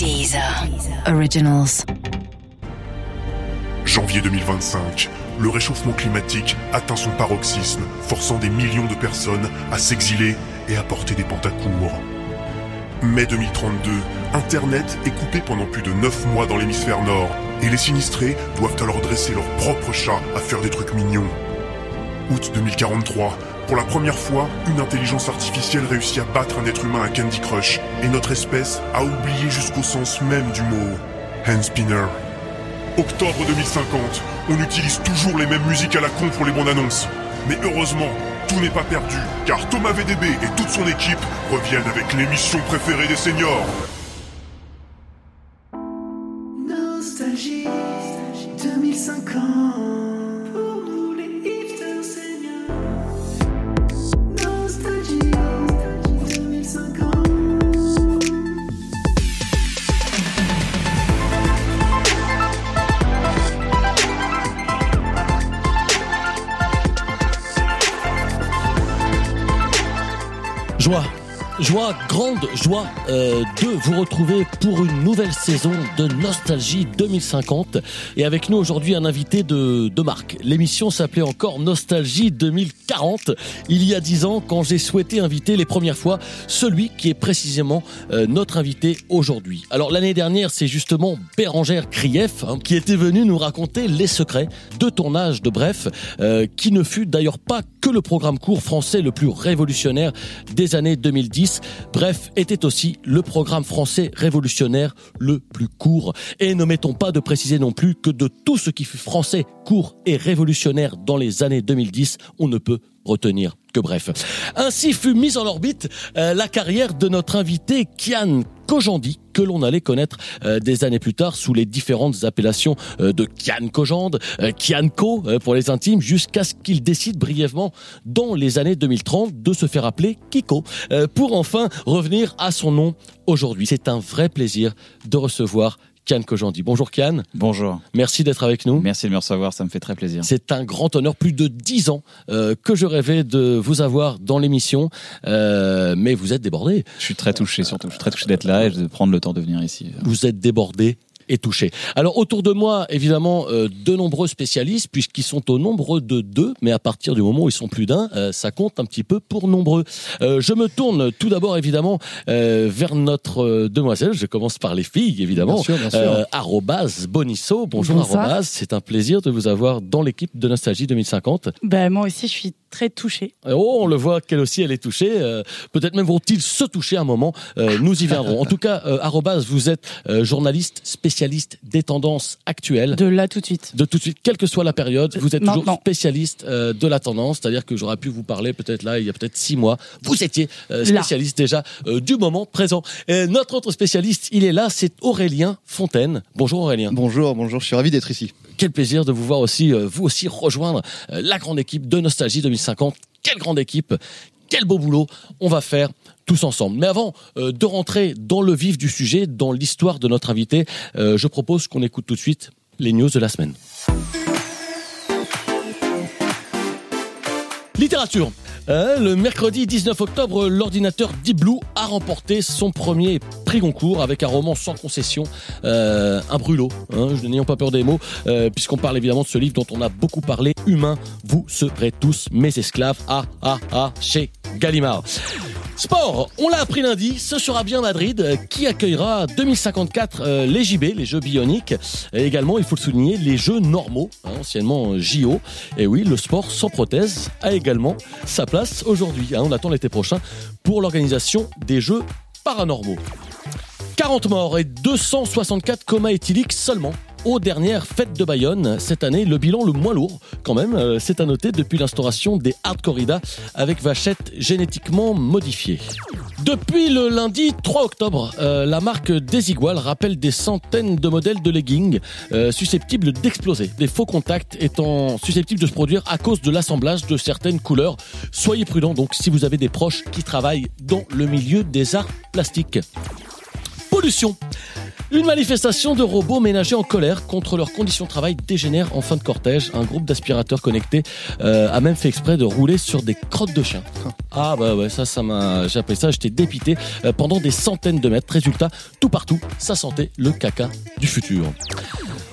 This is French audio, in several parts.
Deezer. Originals. Janvier 2025, le réchauffement climatique atteint son paroxysme, forçant des millions de personnes à s'exiler et à porter des pantacours. Mai 2032, Internet est coupé pendant plus de 9 mois dans l'hémisphère nord, et les sinistrés doivent alors dresser leur propre chat à faire des trucs mignons. Août 2043, pour la première fois, une intelligence artificielle réussit à battre un être humain à Candy Crush, et notre espèce a oublié jusqu'au sens même du mot hand spinner. Octobre 2050, on utilise toujours les mêmes musiques à la con pour les bandes annonces. Mais heureusement, tout n'est pas perdu, car Thomas VDB et toute son équipe reviennent avec l'émission préférée des seniors. Joie euh, de vous retrouver pour une nouvelle saison de Nostalgie 2050. Et avec nous aujourd'hui un invité de, de marque. L'émission s'appelait encore Nostalgie 2040. Il y a dix ans, quand j'ai souhaité inviter les premières fois celui qui est précisément euh, notre invité aujourd'hui. Alors l'année dernière, c'est justement Bérangère Krief hein, qui était venu nous raconter les secrets de tournage de Bref, euh, qui ne fut d'ailleurs pas que le programme court français le plus révolutionnaire des années 2010. Bref, était aussi le programme français révolutionnaire le plus court. Et ne mettons pas de préciser non plus que de tout ce qui fut français, court et révolutionnaire dans les années 2010, on ne peut retenir que bref. Ainsi fut mise en orbite euh, la carrière de notre invité Kian Kojandi, que l'on allait connaître euh, des années plus tard sous les différentes appellations euh, de Kian Kojand, euh, Kian Ko euh, pour les intimes, jusqu'à ce qu'il décide brièvement dans les années 2030 de se faire appeler Kiko, euh, pour enfin revenir à son nom aujourd'hui. C'est un vrai plaisir de recevoir Kian Kojandi. Bonjour Kian, Bonjour. merci d'être avec nous. Merci de me recevoir, ça me fait très plaisir. C'est un grand honneur, plus de dix ans euh, que je rêvais de vous avoir dans l'émission, euh, mais vous êtes débordé. Je suis très touché, surtout. Je suis très touché d'être là et de prendre le temps de venir ici. Vous êtes débordé touché. Alors autour de moi, évidemment, euh, de nombreux spécialistes, puisqu'ils sont au nombre de deux, mais à partir du moment où ils sont plus d'un, euh, ça compte un petit peu pour nombreux. Euh, je me tourne tout d'abord, évidemment, euh, vers notre euh, demoiselle. Je commence par les filles, évidemment. Bien sûr, bien sûr. Euh, arrobase Bonisso. Bonjour Bonsoir. arrobase. C'est un plaisir de vous avoir dans l'équipe de Nostalgie 2050. Ben, moi aussi, je suis très touchée. Oh, on le voit qu'elle aussi, elle est touchée. Euh, Peut-être même vont-ils se toucher un moment. Euh, nous y viendrons. En tout cas, euh, arrobase, vous êtes euh, journaliste spécialiste des tendances actuelles. De là tout de suite. De tout de suite, quelle que soit la période, vous êtes toujours Maintenant. spécialiste euh, de la tendance, c'est-à-dire que j'aurais pu vous parler peut-être là, il y a peut-être six mois, vous étiez euh, Là. spécialiste déjà euh, du moment présent. Et notre autre spécialiste, il est là, c'est Aurélien Fontaine. Bonjour Aurélien. Bonjour, bonjour, je suis ravi d'être ici. Quel plaisir de vous voir aussi, euh, vous aussi rejoindre euh, la grande équipe de Nostalgie 2050. Quelle grande équipe, quel beau boulot on va faire tous ensemble. Mais avant euh, de rentrer dans le vif du sujet, dans l'histoire de notre invité, euh, je propose qu'on écoute tout de suite les news de la semaine. Littérature. Euh, le mercredi 19 octobre, l'ordinateur Deep Blue a remporté son premier prix Goncourt avec un roman sans concession, un brûlot. Hein, n'ayons pas peur des mots, puisqu'on parle évidemment de ce livre dont on a beaucoup parlé. Humain, vous serez tous mes esclaves. Ah ah ah, chez Gallimard. Sport, on l'a appris lundi, ce sera bien Madrid euh, qui accueillera 2054 euh, les JB, les Jeux bioniques. Et également, il faut le souligner, les Jeux normaux, hein, anciennement JO. Et oui, le sport sans prothèse a également sa place aujourd'hui. hein. on attend l'été prochain pour l'organisation des Jeux paranormaux. 40 morts et 264 comas éthyliques seulement aux dernières fêtes de Bayonne. Cette année, le bilan le moins lourd, quand même, euh, c'est à noter depuis l'instauration des hard corridas avec vachettes génétiquement modifiées. Depuis le lundi 3 octobre, euh, la marque Desigual rappelle des centaines de modèles de leggings euh, susceptibles d'exploser. Des faux contacts étant susceptibles de se produire à cause de l'assemblage de certaines couleurs. Soyez prudents donc si vous avez des proches qui travaillent dans le milieu des arts plastiques. Pollution. Une manifestation de robots ménagers en colère contre leurs conditions de travail dégénère en fin de cortège. Un groupe d'aspirateurs connectés euh, a même fait exprès de rouler sur des crottes de chiens. Ah bah ouais, ça, ça m'a, j'ai appris ça, j'étais dépité euh, pendant des centaines de mètres. Résultat, tout partout, ça sentait le caca du futur.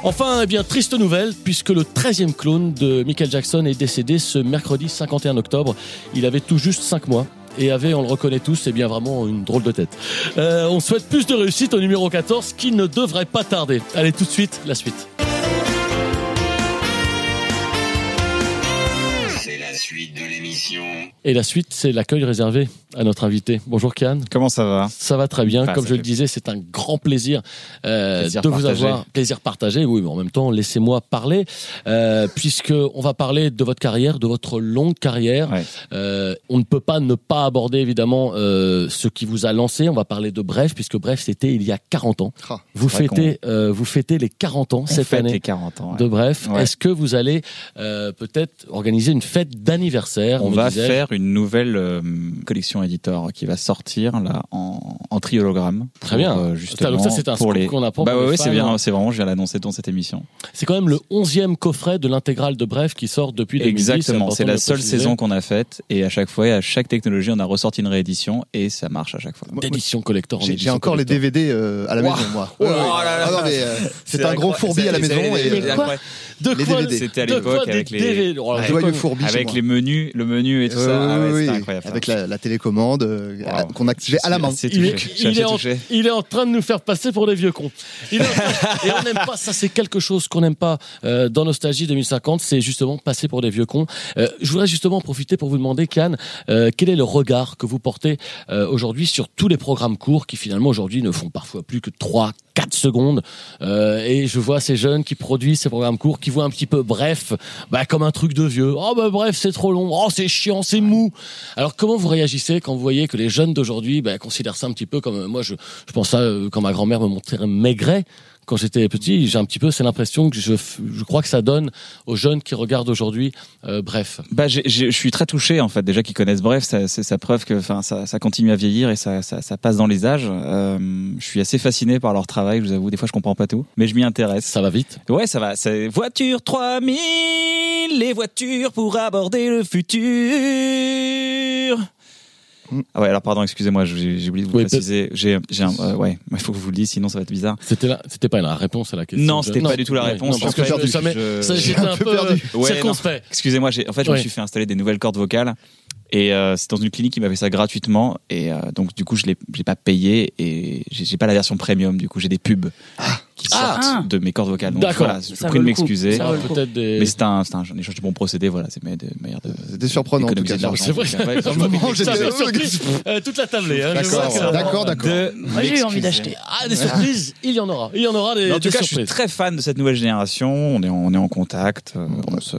Enfin, eh bien, triste nouvelle, puisque le 13e clone de Michael Jackson est décédé ce mercredi 51 octobre. Il avait tout juste 5 mois. Et avait, on le reconnaît tous, c'est bien vraiment une drôle de tête. Euh, on souhaite plus de réussite au numéro 14, qui ne devrait pas tarder. Allez, tout de suite, la suite. Et la suite, c'est l'accueil réservé à notre invité. Bonjour Kian. Comment ça va? Ça va très bien. Comme je le disais, c'est un grand plaisir, euh, Plaisir de vous avoir. Plaisir partagé, oui, mais en même temps, laissez-moi parler, euh, puisque on va parler de votre carrière, de votre longue carrière. Ouais. Euh, on ne peut pas ne pas aborder évidemment ce qui vous a lancé. On va parler de Bref, puisque Bref, c'était il y a 40 ans. Ah, Vous fêtez, vous fêtez les 40 ans On cette fête année les 40 ans. ouais. de Bref. Ouais. Est-ce que vous allez peut-être organiser une fête d'anniversaire On va disais-je faire une nouvelle euh, collection éditor qui va sortir là en, en triologramme. Très pour, bien. euh, justement, donc ça, c'est un pour les. qu'on apprend Bah pour ouais, les c'est bien, c'est vraiment, je viens l'annoncer dans cette émission. C'est quand même le 11e coffret de l'intégrale de Bref qui sort depuis 2010. Exactement, c'est la le seule préciser. saison qu'on a faite et à chaque fois, et à chaque technologie, on a ressorti une réédition et ça marche à chaque fois. D'édition collector. en J'ai encore les. DVD euh, à la maison, moi. Oh là là Ah non, mais, euh, c'est un gros fourbi à la maison. et, euh, De Les quoi DVD. C'était à l'époque avec les- DVD Oh, alors, fourbi chez Avec les menus, le menu et tout ça. Ah ouais, oui, incroyable. Avec la, la télécommande euh, Wow. qu'on activait à la main. Il est, il en, touché. il est en train de nous faire passer pour des vieux cons. Il est en train- et on n'aime pas, ça c'est quelque chose qu'on n'aime pas euh, dans Nostalgie 2050, c'est justement passer pour des vieux cons. Euh, je voudrais justement en profiter pour vous demander, Cannes, quel est le regard que vous portez euh, aujourd'hui sur tous les programmes courts qui finalement aujourd'hui ne font parfois plus que 3, 4 secondes. Euh, et je vois ces jeunes qui produisent ces programmes courts, qui voient un petit peu bref, bah, comme un truc de vieux. Oh bah bref, c'est trop long. Oh c'est chiant, c'est mou. Alors comment vous réagissez quand vous voyez que les jeunes d'aujourd'hui bah, considèrent ça un petit peu comme moi je, je pense ça euh, quand ma grand-mère me montrait maigret quand j'étais petit, j'ai un petit peu c'est l'impression que je, crois que ça donne aux jeunes qui regardent aujourd'hui euh, bref. Bah, je suis très touché en fait. Déjà qu'ils connaissent Bref, c'est sa preuve que, enfin, ça, ça continue à vieillir et ça, ça, ça passe dans les âges. Euh, je suis assez fasciné par leur travail. Je vous avoue, des fois, je comprends pas tout, mais je m'y intéresse. Ça va vite. Ouais, ça va. C'est voiture 3000, les voitures pour aborder le futur. Ah ouais, alors pardon, excusez-moi, j'ai oublié de vous Oui, préciser. J'ai, euh, ouais, il faut que je vous le dise, sinon ça va être bizarre. C'était là, c'était pas la réponse à la question. Non, c'était pas du tout la réponse. non, parce Je que j'étais un un peu peu perdu. euh, Ouais, circonspect. Excusez-moi, j'ai, en fait, je Ouais. me suis fait installer des nouvelles cordes vocales. Et euh, c'est dans une clinique qui m'avait ça gratuitement. Et euh, donc, du coup, je l'ai, j'ai pas payé et j'ai, j'ai pas la version premium. Du coup, j'ai des pubs qui sortent Ah. de mes cordes vocales. Donc, D'accord. voilà, je Ça prie de m'excuser. Des. Mais c'est un, c'est un, un échange de bons procédés. Voilà, c'est de, meilleur de, C'était surprenant en tout cas. de l'argent. C'est vrai. Euh, toute la tablée. Hein, D'accord, d'accord, j'ai eu envie d'acheter. Ah, des surprises, il y en aura. Il y en aura des, en tout cas, je suis très fan de cette nouvelle génération. On est en, on est en contact. euh,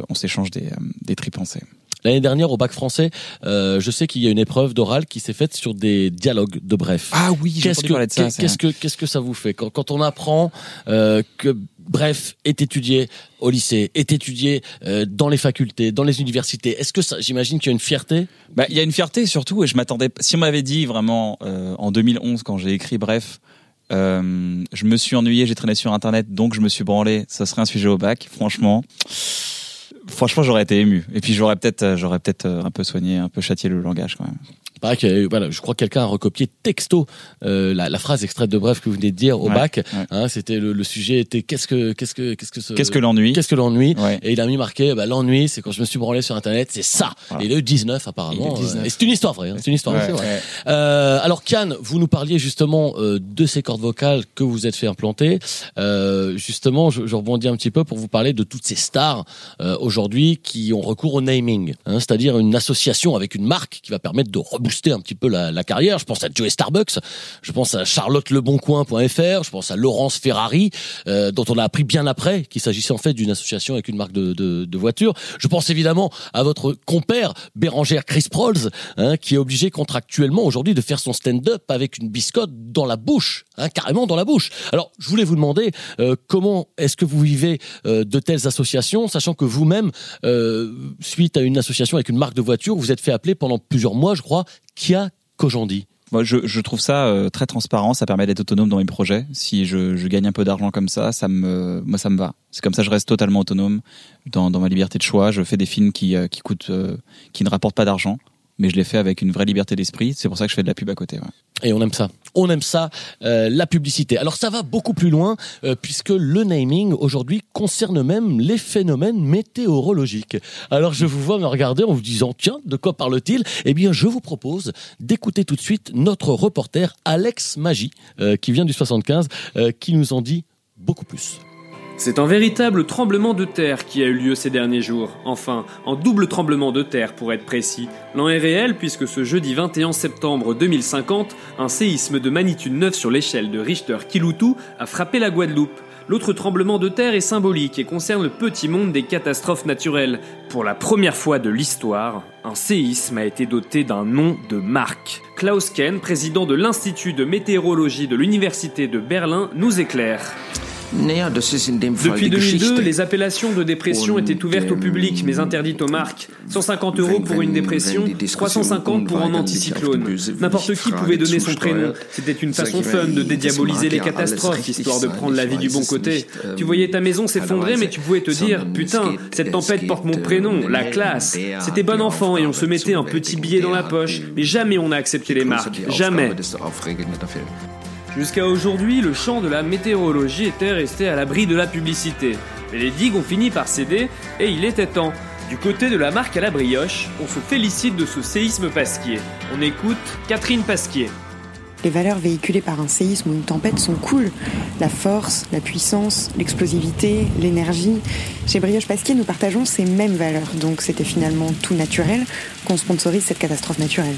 on s'échange des, euh, des tripensées. L'année dernière, au bac français, euh, je sais qu'il y a une épreuve d'oral qui s'est faite sur des dialogues de bref. Ah oui, j'ai Qu'est-ce entendu que, parler de ça. qu'est- qu'est-ce que, qu'est-ce que ça vous fait? Quand, quand on apprend euh, que bref est étudié au lycée, est étudié euh, dans les facultés, dans les universités Est-ce que ça, j'imagine qu'il y a une fierté? Bah, il y a une fierté surtout, et je m'attendais. Si on m'avait dit vraiment euh, en 2011 quand j'ai écrit Bref, je me suis ennuyé, j'ai traîné sur Internet, donc je me suis branlé. Ça serait un sujet au bac, franchement. Franchement, j'aurais été ému. Et puis j'aurais peut-être, j'aurais peut-être un peu soigné, un peu châtié le langage quand même. Pareil qu'il y a eu- voilà, je crois que quelqu'un a recopié texto euh, la, la phrase extraite de bref que vous venez de dire au Ouais, bac. ouais. Hein, c'était le, le sujet était qu'est-ce que qu'est-ce que qu'est-ce que ce- Qu'est-ce que l'ennui qu'est-ce que l'ennui Ouais. Et il a mis marqué, bah, l'ennui, c'est quand je me suis branlé sur Internet, c'est ça. Voilà. Et il eu 19 apparemment. Il 19. euh, Et c'est une histoire vraie. hein, c'est une histoire Ouais, vraie. ouais. Euh, alors Kian, vous nous parliez justement euh, de ces cordes vocales que vous êtes fait implanter. Euh, justement, je, je rebondis un petit peu pour vous parler de toutes ces stars euh, aujourd'hui qui ont recours au naming, hein, c'est-à-dire une association avec une marque qui va permettre de rebooster un petit peu la carrière. Je pense à Joey Starbucks, je pense à charlotteleboncoin.fr, je pense à Laurence Ferrari, euh, dont on a appris bien après qu'il s'agissait en fait d'une association avec une marque de, de, de voitures. Je pense évidemment à votre compère Bérangère Chris Prolls, hein, qui est obligé contractuellement aujourd'hui de faire son stand-up avec une biscotte dans la bouche, hein, carrément dans la bouche. Alors, je voulais vous demander euh, comment est-ce que vous vivez euh, de telles associations, sachant que vous-même, euh, suite à une association avec une marque de voiture, vous êtes fait appeler pendant plusieurs mois, je crois, Kia Kojandi. Moi, je, je trouve ça euh, très transparent. Ça permet d'être autonome dans mes projets. Si je, je gagne un peu d'argent comme ça, ça me, moi, ça me va. C'est comme ça, je reste totalement autonome dans, dans ma liberté de choix. Je fais des films qui, euh, qui coûtent, euh, qui ne rapportent pas d'argent, mais je les fais avec une vraie liberté d'esprit. C'est pour ça que je fais de la pub à côté. Et on aime ça. On aime ça, euh, la publicité. Alors ça va beaucoup plus loin, euh, puisque le naming aujourd'hui concerne même les phénomènes météorologiques. Alors je vous vois me regarder en vous disant, tiens, de quoi parle-t-il? Eh bien, je vous propose d'écouter tout de suite notre reporter Alex Magie, euh, qui vient du 75, euh, qui nous en dit beaucoup plus. C'est un véritable tremblement de terre qui a eu lieu ces derniers jours. Enfin, un double tremblement de terre pour être précis. L'an est réel puisque ce jeudi 21 septembre 2050, un séisme de magnitude 9 sur l'échelle de Richter-Kiloutou a frappé la Guadeloupe. L'autre tremblement de terre est symbolique et concerne le petit monde des catastrophes naturelles. Pour la première fois de l'histoire, un séisme a été doté d'un nom de marque. Klaus Ken, président de l'Institut de météorologie de l'Université de Berlin, nous éclaire. Depuis 2002, les appellations de dépression étaient ouvertes au public mais interdites aux marques. 150 euros pour une dépression, 350 pour un anticyclone. N'importe qui pouvait donner son prénom. C'était une façon fun de dédiaboliser les catastrophes, histoire de prendre la vie du bon côté. Tu voyais ta maison s'effondrer mais tu pouvais te dire, putain, cette tempête porte mon prénom, la classe. C'était bon enfant et on se mettait un petit billet dans la poche, mais jamais on n'a accepté les marques. Jamais. Jusqu'à aujourd'hui, le champ de la météorologie était resté à l'abri de la publicité. Mais les digues ont fini par céder et il était temps. Du côté de la marque à la brioche, on se félicite de ce séisme Pasquier. On écoute Catherine Pasquier. Les valeurs véhiculées par un séisme ou une tempête sont cool. La force, la puissance, l'explosivité, l'énergie. Chez Brioche Pasquier, nous partageons ces mêmes valeurs. Donc c'était finalement tout naturel qu'on sponsorise cette catastrophe naturelle.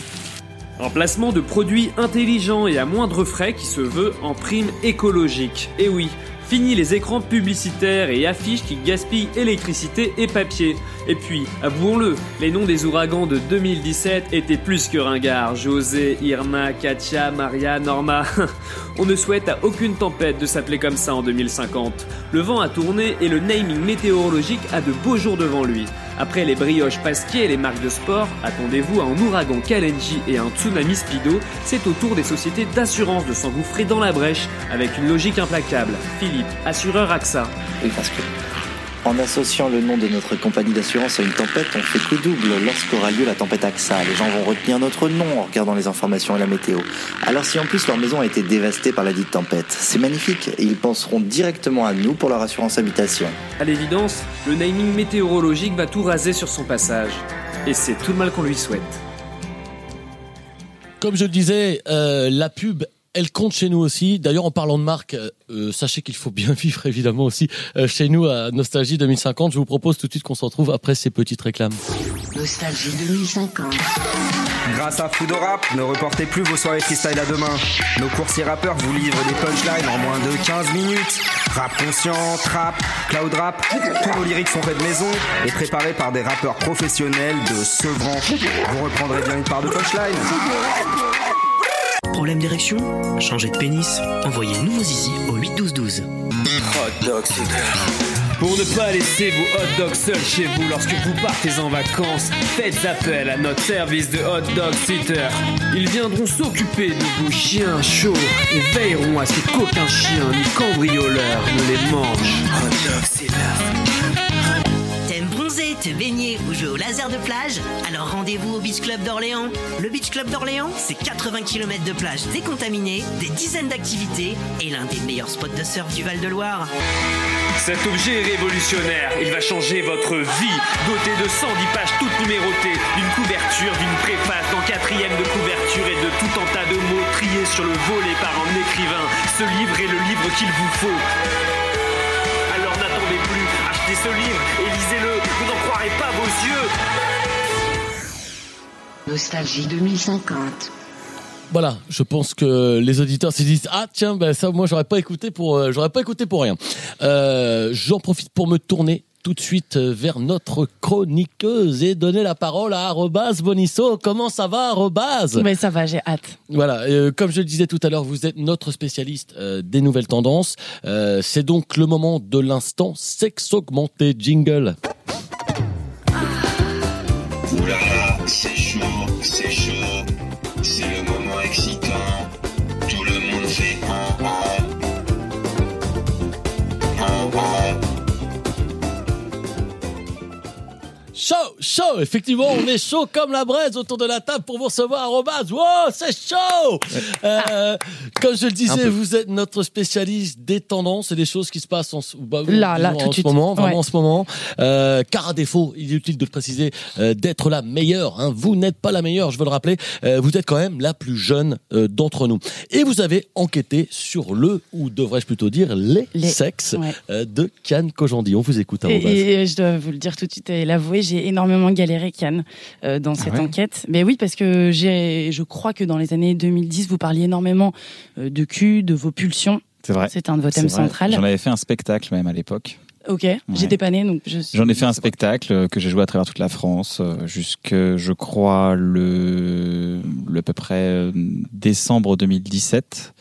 Un placement de produits intelligents et à moindre frais qui se veut en prime écologique. Et oui, fini les écrans publicitaires et affiches qui gaspillent électricité et papier. Et puis, avouons-le, les noms des ouragans de 2017 étaient plus que ringards. José, Irma, Katia, Maria, Norma. On ne souhaite à aucune tempête de s'appeler comme ça en 2050. Le vent a tourné et le naming météorologique a de beaux jours devant lui. Après les brioches Pasquier et les marques de sport, attendez-vous à un ouragan Kalenji et un tsunami Speedo. C'est au tour des sociétés d'assurance de s'engouffrer dans la brèche avec une logique implacable. Philippe, assureur AXA. En associant le nom de notre compagnie d'assurance à une tempête, on fait coup double lorsqu'aura lieu la tempête AXA. Les gens vont retenir notre nom en regardant les informations et la météo. Alors si en plus leur maison a été dévastée par la dite tempête, c'est magnifique et ils penseront directement à nous pour leur assurance habitation. À l'évidence, le naming météorologique va tout raser sur son passage. Et c'est tout le mal qu'on lui souhaite. Comme je le disais, euh, la pub elle compte chez nous aussi. D'ailleurs, en parlant de marque, euh, sachez qu'il faut bien vivre évidemment aussi euh, chez nous à Nostalgie 2050. Je vous propose tout de suite qu'on se retrouve après ces petites réclames. Nostalgie 2050. Grâce à Food Rap, ne reportez plus vos soirées freestyle à demain. Nos coursiers rappeurs vous livrent des punchlines en moins de 15 minutes. Rap conscient, trap, cloud rap, tous nos lyrics sont faits de maison et préparés par des rappeurs professionnels de Sevran. Vous reprendrez bien une part de punchline. Problème d'érection Changez de pénis Envoyez nouveau zizi au 81212. Hot dog Pour ne pas laisser vos hot dogs seuls chez vous lorsque vous partez en vacances, faites appel à notre service de hot dog sitter. Ils viendront s'occuper de vos chiens chauds et veilleront à ce qu'aucun chien ni cambrioleur ne les mange. Hot dog sitter. Te baigner ou jouer au laser de plage Alors rendez-vous au Beach Club d'Orléans. Le Beach Club d'Orléans, c'est 80 km de plage décontaminée, des dizaines d'activités et l'un des meilleurs spots de surf du Val-de-Loire. Cet objet est révolutionnaire. Il va changer votre vie. Doté de 110 pages toutes numérotées, d'une couverture, d'une préface, d'un quatrième de couverture et de tout un tas de mots triés sur le volet par un écrivain. Ce livre est le livre qu'il vous faut. Alors n'attendez plus, achetez ce livre et lisez-le. Pas vos yeux. Nostalgie 2050. Voilà, je pense que les auditeurs se disent ah tiens ben ça moi j'aurais pas écouté pour euh, j'aurais pas écouté pour rien. Euh, J'en profite pour me tourner tout de suite vers notre chroniqueuse et donner la parole à Arobase Bonisso. Comment ça va Arobase Mais ça va, j'ai hâte. Voilà, euh, comme je le disais tout à l'heure, vous êtes notre spécialiste euh, des nouvelles tendances. Euh, C'est donc le moment de l'instant sexe augmenté jingle. Six chaud, effectivement, on est chaud comme la braise autour de la table pour vous recevoir arrobase. Wow, c'est chaud Euh, Comme je le disais, vous êtes notre spécialiste des tendances et des choses qui se passent en, ce- bah, Là, là, tout en de ce suite. moment, vraiment Ouais. en ce moment. Euh, car à défaut, il est utile de préciser euh, d'être la meilleure. hein. Vous n'êtes pas la meilleure, je veux le rappeler. Euh, vous êtes quand même la plus jeune euh, d'entre nous. Et vous avez enquêté sur le, ou devrais-je plutôt dire, les, Les- sexes ouais. euh, de Kian Kojandi. On vous écoute, Et, arrobase. et je dois vous le dire tout de suite et l'avouer, j'ai énormément galéré, Kian, euh, dans cette ouais enquête. Mais oui, parce que j'ai, je crois que dans les années 2010, vous parliez énormément euh, de cul, de vos pulsions. C'est vrai. C'est un de vos thèmes centrales. J'en avais fait un spectacle même à l'époque. Ok, j'étais pas née, donc je. J'en ai fait un spectacle euh, que j'ai joué à travers toute la France jusque, je crois, le, le à peu près décembre 2017,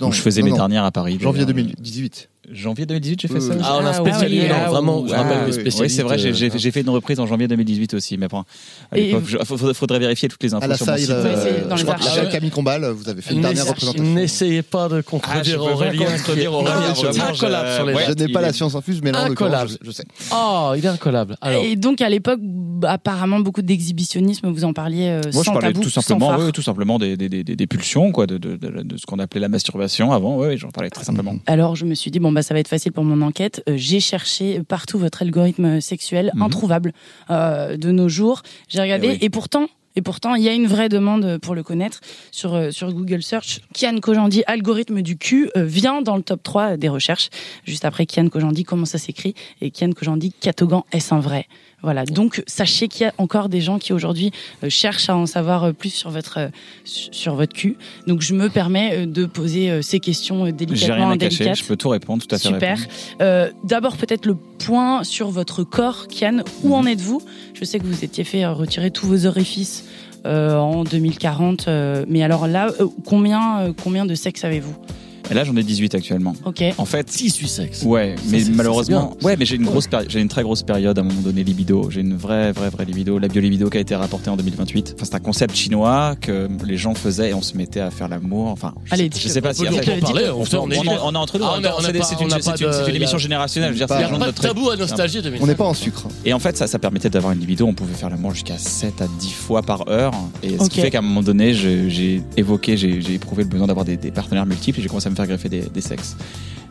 Non, où je faisais non, mes non. dernières à Paris. Janvier d'ailleurs. 2018. Janvier 2018, j'ai fait ça oui. Ah, on a Ah, spécialisé, oui, non, ah, vraiment, je oui. rappelle Ah, spécialiste. Oui, c'est vrai, j'ai- j'ai euh, j'ai fait une reprise en janvier 2018 aussi, mais bon, à l'époque, je- faudrait, vérifier toutes les infos À la sur mon salle, site. Dans je les crois que avec Camille Combal, vous avez fait une N'essa- dernière représentation. N'essayez pas de Ah, je contredire peux Aurélien. je- n'ai pas il la science infuse, mais là, je, je sais. Oh, il est incollable. Alors, Et donc à l'époque, bah, apparemment beaucoup d'exhibitionnisme, vous en parliez euh, Moi, je sans parlais tabou, tout sans simplement, tout simplement des, des, des, des- des pulsions, quoi, de, de, de, de ce qu'on appelait la masturbation avant. Oui, j'en parlais très simplement. Alors je me suis dit bon bah ça va être facile pour mon enquête. Euh, j'ai cherché partout votre algorithme sexuel Mhm. introuvable euh, de nos jours. J'ai regardé Eh oui. et pourtant et pourtant il y a une vraie demande pour le connaître sur euh, sur Google Search. Kian Kojandi algorithme du cul vient dans le top 3 des recherches juste après Kian Kojandi comment ça s'écrit? Et Kian Kojandi Catogan est-ce un vrai? Voilà, donc sachez qu'il y a encore des gens qui aujourd'hui euh, cherchent à en savoir euh, plus sur votre euh, sur votre cul. Donc je me permets de poser ces questions euh, J'ai délicatement rien à cacher, je peux tout répondre, tout à fait Super. Euh, D'abord, peut-être le point sur votre corps, Kian. Où en êtes-vous? Je sais que vous étiez fait retirer tous vos orifices euh, en 2040. euh, mais alors là, combien, combien de sexe avez-vous? Et là, j'en ai 18 actuellement. Ok. En fait, 18 sexes. Ouais, mais ça, malheureusement, ouais, mais j'ai une grosse j'ai une très grosse période à un moment donné libido. J'ai une vraie, vraie, vraie libido. La biolibido qui a été rapportée en 2028. Enfin, c'est un concept chinois que les gens faisaient et on se mettait à faire l'amour. Enfin, je, Allez, sais, dis-le. je sais pas On si après- en parler, on on, on est on, on est entre nous. Ah, on on c'est on une, de- émission générationnelle. Je veux dire, pas- de de tabou à nostalgie, Dominique. On n'est pas en sucre. et en fait, ça, ça permettait d'avoir une libido. On pouvait faire l'amour jusqu'à 7 à 10 fois par heure. Et ce qui fait qu'à un moment donné, je- j'ai évoqué, j'ai éprouvé le besoin d'avoir des, des partenaires multiples et j'ai commencé à faire greffer des sexes.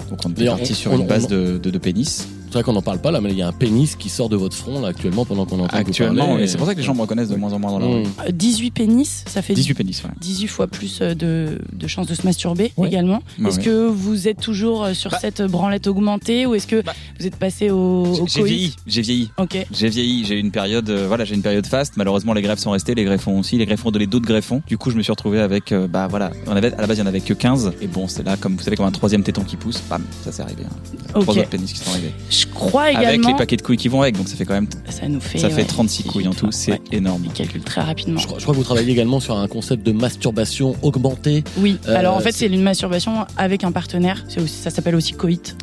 Donc on D'ailleurs, parti sur on- une base on- de, de, de pénis. C'est vrai qu'on n'en parle pas là, mais il y a un pénis qui sort de votre front là actuellement pendant qu'on entend Actuellement, parler. et c'est pour ça que les gens me reconnaissent de moins en moins dans la rue. Mmh. Euh, 18 pénis, ça fait 18 pénis, ouais. 18 fois plus euh, de, de chances de se masturber Ouais. également. Bah est-ce ouais. que vous êtes toujours euh, sur Bah. cette branlette augmentée ou est-ce que Bah. vous êtes passé au, au J'ai vieilli, j'ai vieilli. J'ai vieilli, j'ai eu une période, euh, voilà, j'ai une période faste. Malheureusement, les greffes sont restées, les greffons aussi. Les greffons ont donné d'autres greffons. Du coup, je me suis retrouvé avec, euh, bah voilà, on avait, à la base, il y en avait que 15. Et bon, c'est là, comme vous savez, comme un troisième téton qui pousse, bam, ça s'est arrivé. hein. Trois autres pénis qui sont arrivés. Je crois Avec également. les paquets de couilles qui vont avec, donc ça fait quand même, Ça nous fait. ça fait ouais, 36 couilles en tout, c'est Ouais. énorme. On calcule très rapidement. Je crois, je crois que vous travaillez également sur un concept de masturbation augmentée. Oui. Euh, Alors en fait, c'est- une masturbation avec un partenaire. Aussi, ça s'appelle aussi coït.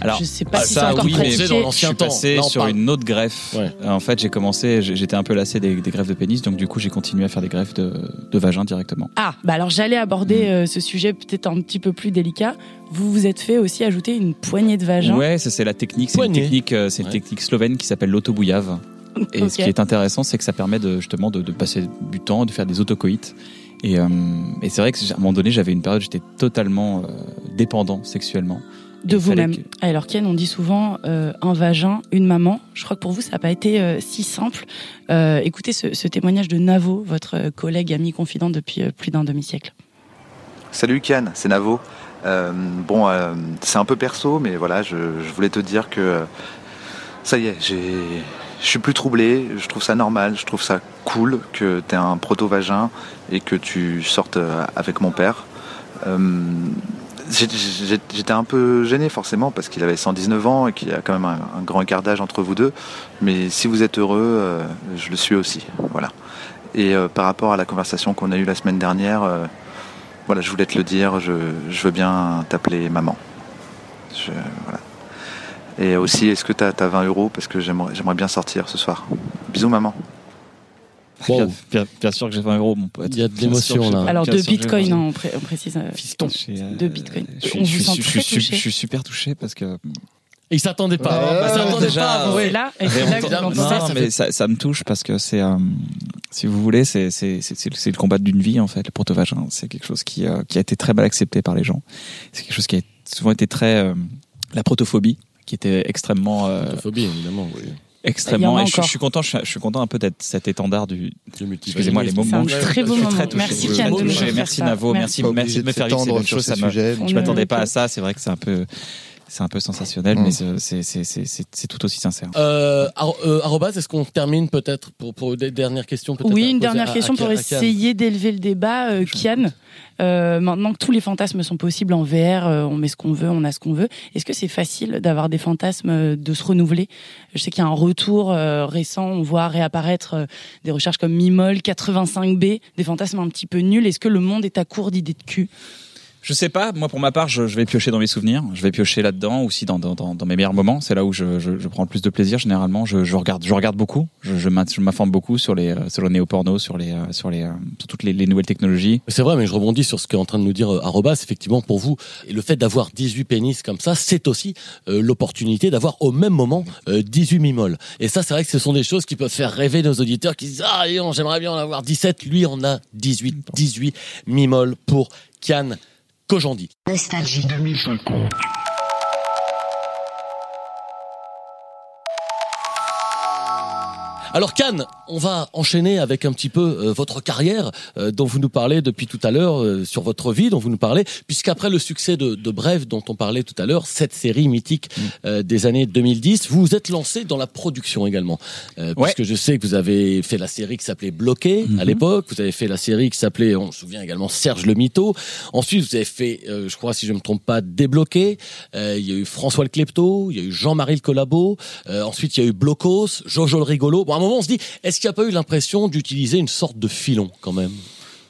Alors, je sais pas ah, si ça, encore oui, mais dans je l'ancien suis temps. passé Là, on sur parle- une autre greffe. Ouais. En fait, j'ai commencé, j'étais un peu lassé des, des greffes de pénis, donc du coup, j'ai continué à faire des greffes de, de vagin directement. Ah, bah alors j'allais aborder euh, ce sujet peut-être un petit peu plus délicat. Vous vous êtes fait aussi ajouter une poignée de vagin. Ouais, ça c'est la technique, c'est une technique, euh, c'est une Ouais. technique slovène qui s'appelle l'autobouillave. Et ce qui est intéressant, c'est que ça permet de justement de, de passer du temps, de faire des autocoïtes. Et, euh, et c'est vrai que à un moment donné, j'avais une période, où j'étais totalement euh, dépendant sexuellement. De vous-même. que- Alors Ken, on dit souvent euh, un vagin, une maman. Je crois que pour vous, ça n'a pas été euh, si simple. Euh, écoutez ce, ce témoignage de Navo, votre collègue, ami, confident depuis euh, plus d'un demi-siècle. Salut Kian, c'est Navo. Euh, bon, euh, c'est un peu perso, mais voilà, je, je voulais te dire que ça y est, j'ai, je suis plus troublé. Je trouve ça normal, je trouve ça cool que tu aies un proto-vagin et que tu sortes avec mon père. Euh, J'étais un peu gêné forcément parce qu'il avait 119 ans et qu'il y a quand même un, un grand écart d'âge entre vous deux. Mais si vous êtes heureux, euh, je le suis aussi. Voilà. Et euh, par rapport à la conversation qu'on a eue la semaine dernière, euh, voilà, je voulais te le dire, je, veux bien t'appeler maman. Et aussi, est-ce que tu as, 20 euros? Parce que j'aimerais bien sortir ce soir. Bisous maman. Bien, bien- bien sûr que j'ai 20 euros, mon pote. Il y a de l'émotion, sûr que j'ai- là. Alors bien de sûr que j'ai bitcoin, 20 hein, euros. on, pré- on précise. euh, Fiston. Je suis, euh, de bitcoin. Je suis, on je vous suis- sent je très suis- touché. je suis super touché parce que Ils s'attendaient pas. Ouais, Ils s'attendaient déjà, pas. C'est là, et là que Non, non, mais ça, ça me touche parce que c'est, euh, si vous voulez, c'est c'est c'est c'est le- combat d'une vie en fait. Le protovagin, c'est quelque chose qui euh, qui a été très mal accepté par les gens. C'est quelque chose qui a souvent été très euh, la protophobie, qui était extrêmement euh, Phobie, évidemment. Oui. Extrêmement. Et je, suis content, je suis, je suis content un peu d'être cet étendard du. Excusez-moi les moments. C'est un je- très je beau suis moment. très touché. Merci, Kian, de nous Merci. Navo, Merci. merci, de me faire vivre ces bonnes choses. Ça je m'attendais pas à ça. C'est vrai que c'est un peu, c'est un peu sensationnel, Mm. mais c'est tout aussi sincère. Euh, euh, arrobase, est-ce qu'on termine peut-être pour, pour des dernières questions Oui, une dernière à- question à pour à essayer d'élever le débat. Euh, Kian, euh, maintenant que tous les fantasmes sont possibles en VR, euh, on met ce qu'on veut, on a ce qu'on veut. Est-ce que c'est facile d'avoir des fantasmes, de se renouveler? Je sais qu'il y a un retour euh, récent, on voit réapparaître euh, des recherches comme Mimol, 85B, des fantasmes un petit peu nuls. Est-ce que le monde est à court d'idées de cul? Je sais pas, moi pour ma part, je, je vais piocher dans mes souvenirs, je vais piocher là-dedans, aussi dans, dans, dans, dans mes meilleurs moments. C'est là où je, je, je prends le plus de plaisir. Généralement, je, je regarde, je regarde beaucoup, je, je m'in- je m'informe beaucoup sur les euh, sur le néo-porno, sur les euh, sur les euh, sur toutes les, les nouvelles technologies. C'est vrai, mais je rebondis sur ce qu'est en train de nous dire euh, Arrobas. Effectivement, pour vous, le fait d'avoir 18 pénis comme ça, c'est aussi euh, l'opportunité d'avoir au même moment euh, 18 mimoles. Et ça, c'est vrai que ce sont des choses qui peuvent faire rêver nos auditeurs qui disent Ah, j'aimerais bien en avoir 17. Lui en a 18. 18 mimoles pour Kian Kojandi. Nostalgie 2050. Alors Cannes, on va enchaîner avec un petit peu euh, votre carrière euh, dont vous nous parlez depuis tout à l'heure, euh, sur votre vie dont vous nous parlez, puisqu'après le succès de, de Bref dont on parlait tout à l'heure, cette série mythique euh, des années 2010, vous vous êtes lancé dans la production également, euh, Ouais. puisque je sais que vous avez fait la série qui s'appelait Bloqué à l'époque, vous avez fait la série qui s'appelait, on se souvient également Serge le Mito, ensuite vous avez fait, euh, je crois si je me trompe pas, Débloqué, Euh, il y a eu François le Klepto, il y a eu Jean-Marie le Collabo, euh, ensuite il y a eu Blocos, Jojo le Rigolo. Bon, moment on se dit, est-ce qu'il n'y a pas eu l'impression d'utiliser une sorte de filon quand même?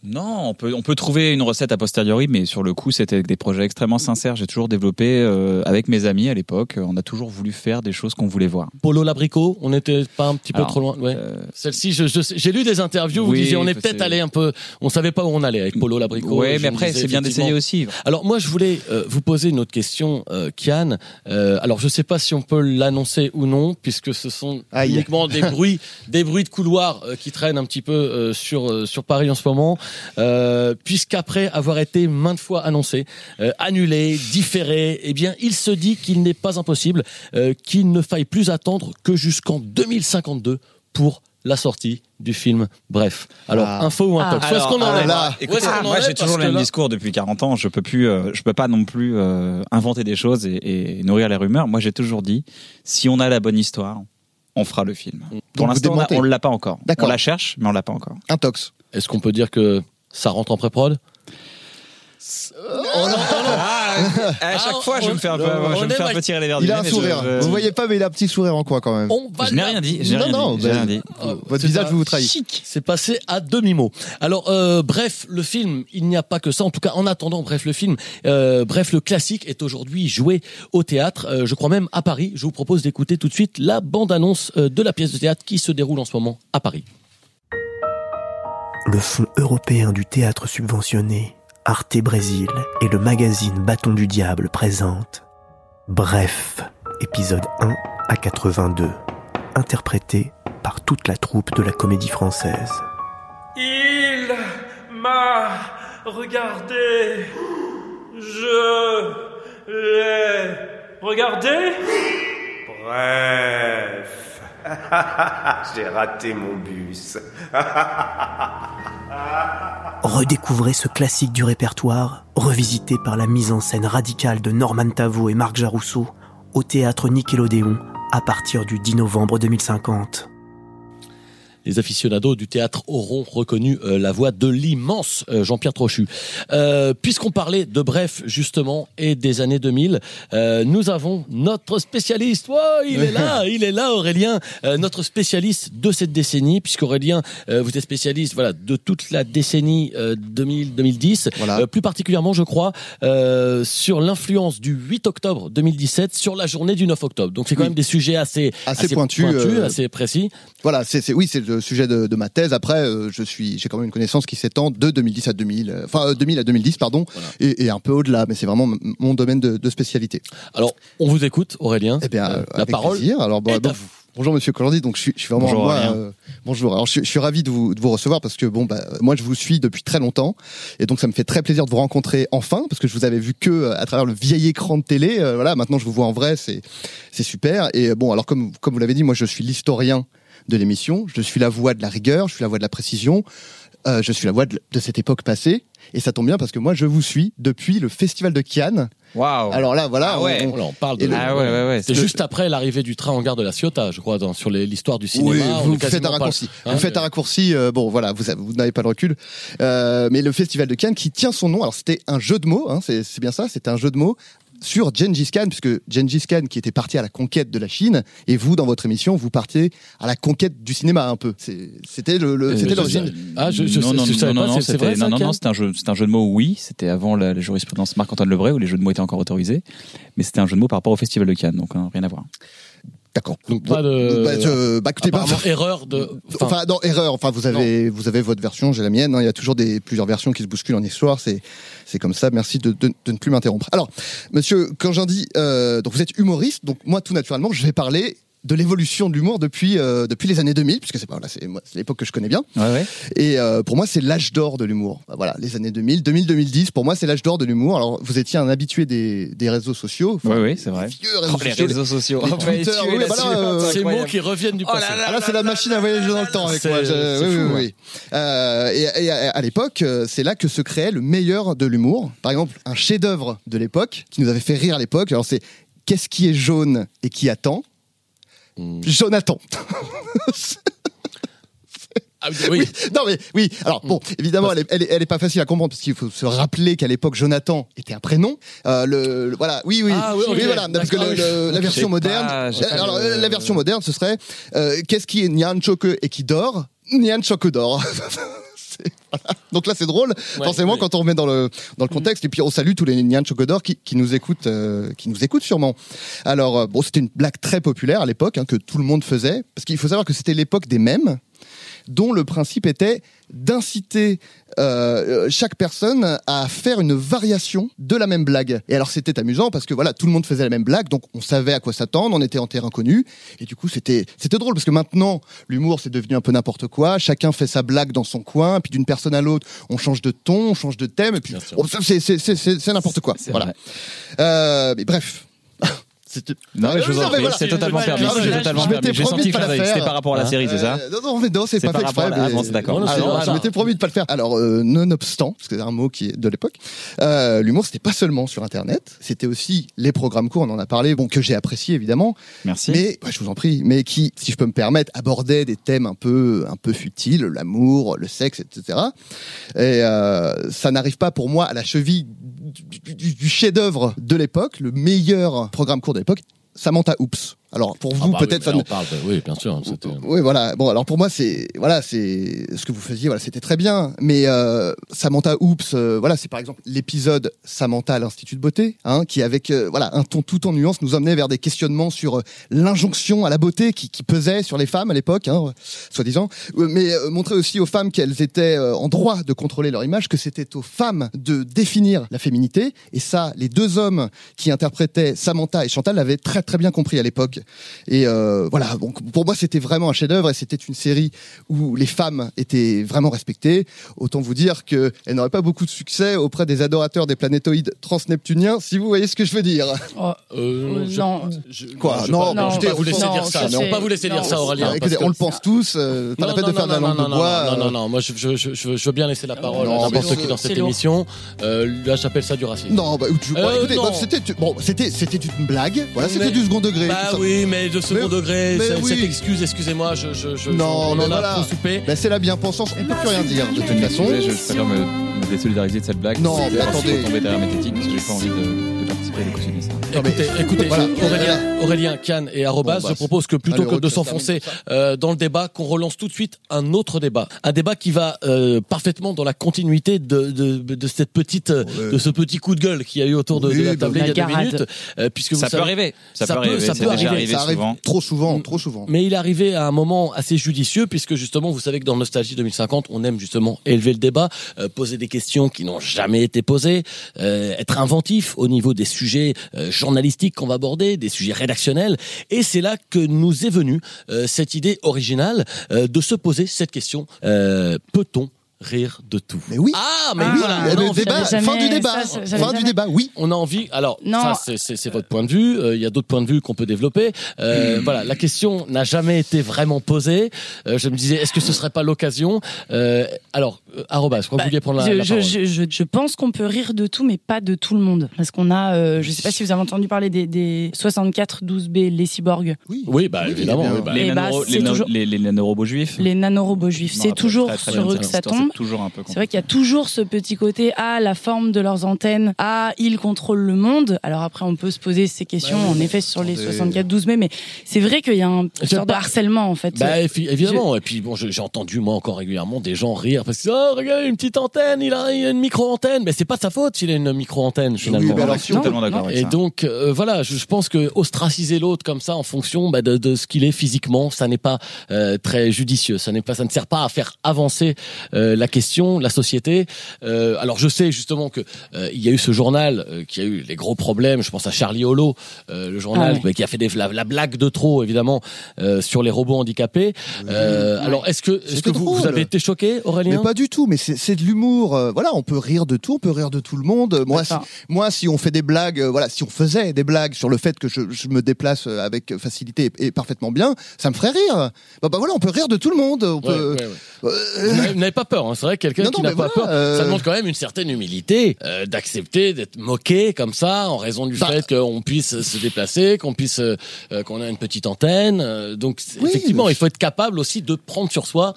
Non, on peut on peut trouver une recette a posteriori, mais sur le coup, c'était des projets extrêmement sincères. J'ai toujours développé euh, avec mes amis à l'époque. On a toujours voulu faire des choses qu'on voulait voir. Polo Labrico, on n'était pas un petit peu Alors, trop loin. Ouais. euh, Celle-ci, je, je sais- j'ai lu des interviews. Vous Oui, disiez, on est peut-être allé un peu. On savait pas où on allait avec Polo Labrico. Ouais, Je mais après, c'est bien d'essayer aussi. Alors moi, je voulais euh, vous poser une autre question, euh, Kian. Euh, alors je sais pas si on peut l'annoncer ou non, puisque ce sont Aïe. uniquement des bruits, des bruits de couloir euh, qui traînent un petit peu euh, sur euh, sur Paris en ce moment. Euh, Puisqu'après avoir été maintes fois annoncé, euh, annulé, différé, eh bien, il se dit qu'il n'est pas impossible euh, qu'il ne faille plus attendre que jusqu'en 2052 pour la sortie du film. Bref, alors Ah. info ou un Ah. top Où est-ce qu'on en est là, Écoutez, moi j'ai toujours le même là- discours depuis 40 ans. Je peux plus, euh, je peux pas non plus euh, inventer des choses et, et nourrir les rumeurs. Moi j'ai toujours dit, si on a la bonne histoire, on fera le film. Pour vous l'instant, on on l'a pas encore. D'accord. On la cherche, mais on l'a pas encore. Un tox. Est-ce qu'on peut dire que ça rentre en pré-prod? Oh non, à chaque Ah, fois, je on- me fais un peu, on je me fais un aimerait- peu tirer les verres du Il a nez, un sourire. je- je- Vous voyez pas, mais il a un petit sourire en coin quand même. On va Je n'ai rien dit. Non, rien non, dit. Ben, rien dit. Euh, Votre c'est visage vous trahit. chic. C'est passé à demi-mot. Alors, euh, bref, le film, il n'y a pas que ça. En tout cas, en attendant, bref, le film, euh, bref, le classique est aujourd'hui joué au théâtre. euh, je crois même à Paris. Je vous propose d'écouter tout de suite la bande-annonce de la pièce de théâtre qui se déroule en ce moment à Paris. Le Fonds européen du théâtre subventionné, Arte Brésil et le magazine Bâton du Diable présentent Bref, épisode 1 à 82, interprété par toute la troupe de la comédie française. Il m'a regardé. Je l'ai regardé. Bref. J'ai raté mon bus. Redécouvrez ce classique du répertoire, revisité par la mise en scène radicale de Norman Tavo et Marc Jarousseau, au théâtre Nickelodeon à partir du 10 novembre 2050. Les aficionados du théâtre auront reconnu euh, la voix de l'immense euh, Jean-Pierre Trochu. Euh, Puisqu'on parlait de Bref, justement, et des années 2000, euh, nous avons notre spécialiste. Oh, il est là, il est là, Aurélien, euh, notre spécialiste de cette décennie, puisqu'Aurélien, euh, vous êtes spécialiste voilà, de toute la décennie euh, 2000-2010, Voilà. Euh, plus particulièrement, je crois, euh, sur l'influence du 8 octobre 2017 sur la journée du 9 octobre. Donc c'est quand Oui. même des sujets assez, Assez pointus, pointus, euh, assez précis. Voilà, c'est- oui, c'est le sujet de, de ma thèse. Après, euh, je suis, j'ai quand même une connaissance qui s'étend de 2010 à 2000, euh, enfin euh, 2000 à 2010, pardon, et, et un peu au-delà. Mais c'est vraiment mon domaine de, de spécialité. Alors, on vous écoute, Aurélien. Eh bien, Euh, euh, la parole plaisir. Alors, bon, est bon, à vous. Bonjour Monsieur Colordi, donc je suis, je suis vraiment Bonjour, moi, euh, bonjour. Alors je, suis- je suis ravi de vous, de vous recevoir parce que bon bah moi je vous suis depuis très longtemps et donc ça me fait très plaisir de vous rencontrer enfin parce que je vous avais vu que euh, à travers le vieil écran de télé. euh, voilà, maintenant je vous vois en vrai, c'est c'est super. Et euh, bon alors comme comme vous l'avez dit, moi je suis l'historien de l'émission. Je suis la voix de la rigueur, je suis la voix de la précision. euh, je suis la voix de, de cette époque passée et ça tombe bien parce que moi je vous suis depuis le festival de Cannes. Waouh. Alors là voilà, Ah ouais. on- parle de. Le- Ah ouais, ouais, ouais. C'est Le- juste après l'arrivée du train en gare de la Ciotat, je crois, dans, sur l'histoire du cinéma. Oui, vous faites un pas- raccourci. hein, vous faites un raccourci. euh, bon, voilà, vous, avez- vous n'avez pas de recul. Euh, mais le festival de Cannes qui tient son nom. Alors c'était un jeu de mots. Hein, c'est c'est bien ça. C'était un jeu de mots sur Gengis Khan, puisque Gengis Khan qui était parti à la conquête de la Chine, et vous dans votre émission, vous partiez à la conquête du cinéma un peu. C'était le- Euh, l'origine. Ah, je- je non, sais- non, je savais non, pas, non, c'est- c'est c'était- vrai, ça, non, non, Ken non, c'était un jeu, un jeu de mots, oui. C'était avant la, la jurisprudence Marc-Antoine Lebray où les jeux de mots étaient encore autorisés. Mais c'était un jeu de mots par rapport au Festival de Cannes, donc hein, rien à voir. D'accord. Donc pas de. Bah, je- bah, écoutez, bah, erreur de. Enfin, Enfin, non, erreur. Enfin, vous avez, vous avez votre version, j'ai la mienne. hein. Il y a toujours des plusieurs versions qui se bousculent en histoire. C'est, c'est comme ça. Merci de, de, de ne plus m'interrompre. Alors, Monsieur, quand j'en dis, euh, donc vous êtes humoriste, donc moi, tout naturellement, je vais parler de l'évolution de l'humour depuis euh, depuis les années 2000 puisque c'est pas voilà, c'est moi, c'est l'époque que je connais bien Ouais, ouais. et euh, pour moi c'est l'âge d'or de l'humour voilà les années 2000 2000 2010 pour moi c'est l'âge d'or de l'humour alors vous étiez un habitué des, des réseaux sociaux Ouais, ouais, c'est vrai. vieux réseaux Oh, les sociaux, réseaux sociaux. les Twitter, oui, bah là, euh, C'est ces mots qui reviennent du Oh là passé. là ah là, c'est la machine à voyager dans le temps avec moi. Je- oui, fou, oui, hein. oui. Euh, et, et à à l'époque, c'est là que se créait le meilleur de l'humour. Par exemple, un chef-d'œuvre de l'époque qui nous avait fait rire à l'époque. Alors c'est qu'est-ce qui est jaune et qui attend? Hmm. Jonathan. Ah, oui. Oui, non mais oui. Alors bon, évidemment, elle est, elle est, elle est pas facile à comprendre parce qu'il faut se rappeler qu'à l'époque, Jonathan était un prénom. Euh, le, le- voilà, oui, oui, Ah, oui, ok. voilà, parce que le- le- la version moderne, pas- alors la version moderne, ce serait euh, qu'est-ce qui est Nyan Choke et qui dort? Nyan Choke dort. Voilà. Donc là, c'est drôle, Ouais, forcément, quand on remet dans le dans le contexte. Et puis on salue tous les Nyan Chokodor qui, qui nous écoutent, euh, qui nous écoutent sûrement. Alors euh, bon, c'était une blague très populaire à l'époque hein, que tout le monde faisait, parce qu'il faut savoir que c'était l'époque des mèmes dont le principe était d'inciter euh, chaque personne à faire une variation de la même blague. Et alors c'était amusant parce que voilà, tout le monde faisait la même blague, donc on savait à quoi s'attendre, on était en terrain connu, et du coup c'était c'était drôle parce que maintenant l'humour c'est devenu un peu n'importe quoi, chacun fait sa blague dans son coin, puis d'une personne à l'autre on change de ton, on change de thème, et puis oh, c'est c'est c'est c'est- c'est n'importe quoi. Voilà. Euh, mais bref. Non, mais je vous en prie, c'est totalement permis. je- C'est totalement permis. J'ai promis senti de que c'était par rapport à la série, c'est ça Euh, Non, non, mais non, c'est pas fait exprès. d'accord. Je m'étais promis de pas le faire. Alors, euh, nonobstant, parce que c'est un mot qui est de l'époque, euh, l'humour, c'était pas seulement sur Internet, c'était aussi les programmes courts, on en a parlé, bon, que j'ai apprécié évidemment, Merci. mais je vous en prie, mais qui, si je peux me permettre, abordaient des thèmes un peu, un peu futiles, l'amour, le sexe, etc. Et ça n'arrive pas pour moi à la cheville du chef-d'œuvre de l'époque, le meilleur programme court de l'époque, Samantha Oops. Alors pour Ah vous bah peut-être oui, fan- de- Oui, bien sûr. oui, voilà. Bon, alors pour moi, c'est voilà, c'est ce que vous faisiez. Voilà, c'était très bien. Mais euh, Samantha Oops, euh, voilà, c'est par exemple l'épisode Samantha à l'Institut de beauté, hein, qui avec euh, voilà un ton tout en nuance nous emmenait vers des questionnements sur euh, l'injonction à la beauté qui, qui pesait sur les femmes à l'époque, hein, soi-disant. Euh, Mais euh, montrer aussi aux femmes qu'elles étaient euh, en droit de contrôler leur image, que c'était aux femmes de définir la féminité. Et ça, les deux hommes qui interprétaient Samantha et Chantal l'avaient très très bien compris à l'époque. Et euh, voilà, donc pour moi c'était vraiment un chef-d'œuvre et c'était une série où les femmes étaient vraiment respectées. Autant vous dire que elle n'aurait pas beaucoup de succès auprès des adorateurs des planétoïdes transneptuniens, si vous voyez ce que je veux dire. Oh, Euh, je- non. je- Quoi je- Non, je- je écoutez, vais pas vous on- laisser non, dire ça. on pas vous laisser dire non. ça, Aurélien. Écoutez, on le pense tous. euh, pas la Non, peine non, de faire de la non, langue non, de non, bois. Non, non, euh, non, moi je, je, je, je veux- je veux bien laisser la parole non, à n'importe qui dans cette émission. Euh, là, j'appelle ça du racisme. Non, bah, Euh, écoutez, non. bah, c'était bon, c'était c'était une blague. Voilà, c'était du second degré. Bah ça. Oui, mais de second Mais- degré, mais c'est- oui. cette excuse, excusez-moi, je, je, je, Non, on mais en a voilà. trop soupé. Bah, c'est la bien-pensance, on peut plus rien dire de toute façon. Je, je préfère me, me désolidariser de cette blague. Non, mais pas attendez. tomber derrière mes techniques parce que j'ai pas envie de, de participer à ça. Écoutez, écoutez, Voilà. Aurélien, Aurélien, Cannes et Arrobas, Bon, bah, je propose que plutôt allez, que de s'enfoncer euh, dans le débat, qu'on relance tout de suite un autre débat, un débat qui va euh, parfaitement dans la continuité de, de, de cette petite, euh, de ce petit coup de gueule qu'il y a eu autour de, de Oui, la bah table il y a deux garade. minutes, euh, puisque Ça vous peut savez- arriver. Ça, peut peut- arriver. ça peut arriver. arrivé Ça arrive souvent. trop souvent, trop souvent. Mais il est arrivé à un moment assez judicieux puisque justement, vous savez que dans Nostalgie 2050, on aime justement élever le débat, euh, poser des questions qui n'ont jamais été posées, euh, être inventif au niveau des sujets euh, journalistiques qu'on va aborder, des sujets rédactionnels. Et c'est là que nous est venue euh, cette idée originale euh, de se poser cette question euh, peut-on rire de tout Mais oui. Ah, mais Ah, voilà, le débat, j'avais fin du débat, ça, fin du débat, oui. on a envie. Alors, Non. ça, c'est- votre point de vue. Euh, Il y a d'autres points de vue qu'on peut développer. Euh, Voilà, la question n'a jamais été vraiment posée. Euh, je me disais, est-ce que ce serait pas l'occasion? Euh, Alors, euh, Arobas, je crois que vous vouliez prendre la, je, la parole. je, je- je pense qu'on peut rire de tout, mais pas de tout le monde. Parce qu'on a, euh, je sais pas si vous avez entendu parler des, des 64 12B, les cyborgs, Oui, Oui, bah évidemment. oui, bah, Les, bah, nanoro- c'est les, na- toujours- les, les nanorobots juifs. les nanorobots juifs. C'est toujours très, très sur eux que ça tombe. C'est toujours un peu C'est vrai qu'il y a toujours ce petit côté ah la forme de leurs antennes, ah ils contrôlent le monde. Alors après on peut se poser ces questions Bah oui, en effet sur les attendez. 64 12 mai, mais c'est vrai qu'il y a un sorte de harcèlement en fait. Bah, évi- évidemment. Et puis bon, j'ai entendu moi encore régulièrement des gens rire parce que oh regarde une petite antenne, il a, il a une micro antenne, mais c'est pas sa faute s'il a une micro antenne finalement. Je suis totalement d'accord avec Et ça. donc euh, voilà, je, je pense que ostraciser l'autre comme ça en fonction bah, de, de ce qu'il est physiquement, ça n'est pas euh, très judicieux. Ça n'est pas, ça ne sert pas à faire avancer euh, la question, la société. Euh, alors je sais justement que euh, il y a eu ce journal euh, qui a eu les gros problèmes. Je pense à Charlie Holo, euh, le journal Ah ouais. qui a fait des, la, la blague de trop évidemment euh, sur les robots handicapés. Euh, Alors est-ce que, est-ce C'était que vous, vous avez été choqué, Aurélien? Mais pas du tout, mais c'est c'est de l'humour. euh, voilà, on peut rire de tout, on peut rire de tout le monde. Moi, si, moi, si on fait des blagues, euh, voilà, si on faisait des blagues sur le fait que je, je me déplace avec facilité et, et parfaitement bien, ça me ferait rire. Bah, bah voilà, on peut rire de tout le monde. On Ouais, peut. Euh, Vous n'avez- pas peur, hein. c'est vrai que quelqu'un qui n'a pas voilà, peur, euh, ça demande quand même une certaine humilité euh, d'accepter d'être moqué comme ça en raison du Bah. fait qu'on puisse se déplacer, qu'on puisse, euh, euh, qu'on a une petite antenne. euh, donc Oui, effectivement, mais- il faut être capable aussi de prendre sur soi.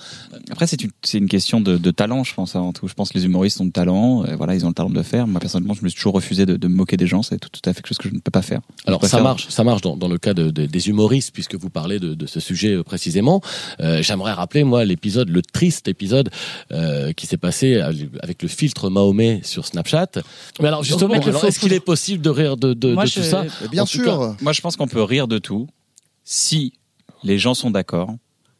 Après, c'est une, c'est une question de, de talent, je pense, avant tout. Je pense que les humoristes ont de talent. euh, voilà, ils ont le talent de le faire. Moi, personnellement, je me suis toujours refusé de, de me moquer des gens. C'est tout, tout à fait quelque chose que je ne peux pas faire. Je Alors ça marche, ça marche dans, dans le cas de, de- des humoristes puisque vous parlez de, de ce sujet euh, précisément. Euh, J'aimerais rappeler moi l'épisode, le triste épisode euh, qui s'est passé avec le filtre Mahomet sur Snapchat. Mais alors justement, est-ce qu'il est possible de rire de, de, Moi, de je- tout ça mais bien En sûr. cas, Moi, je pense qu'on peut rire de tout si les gens sont d'accord,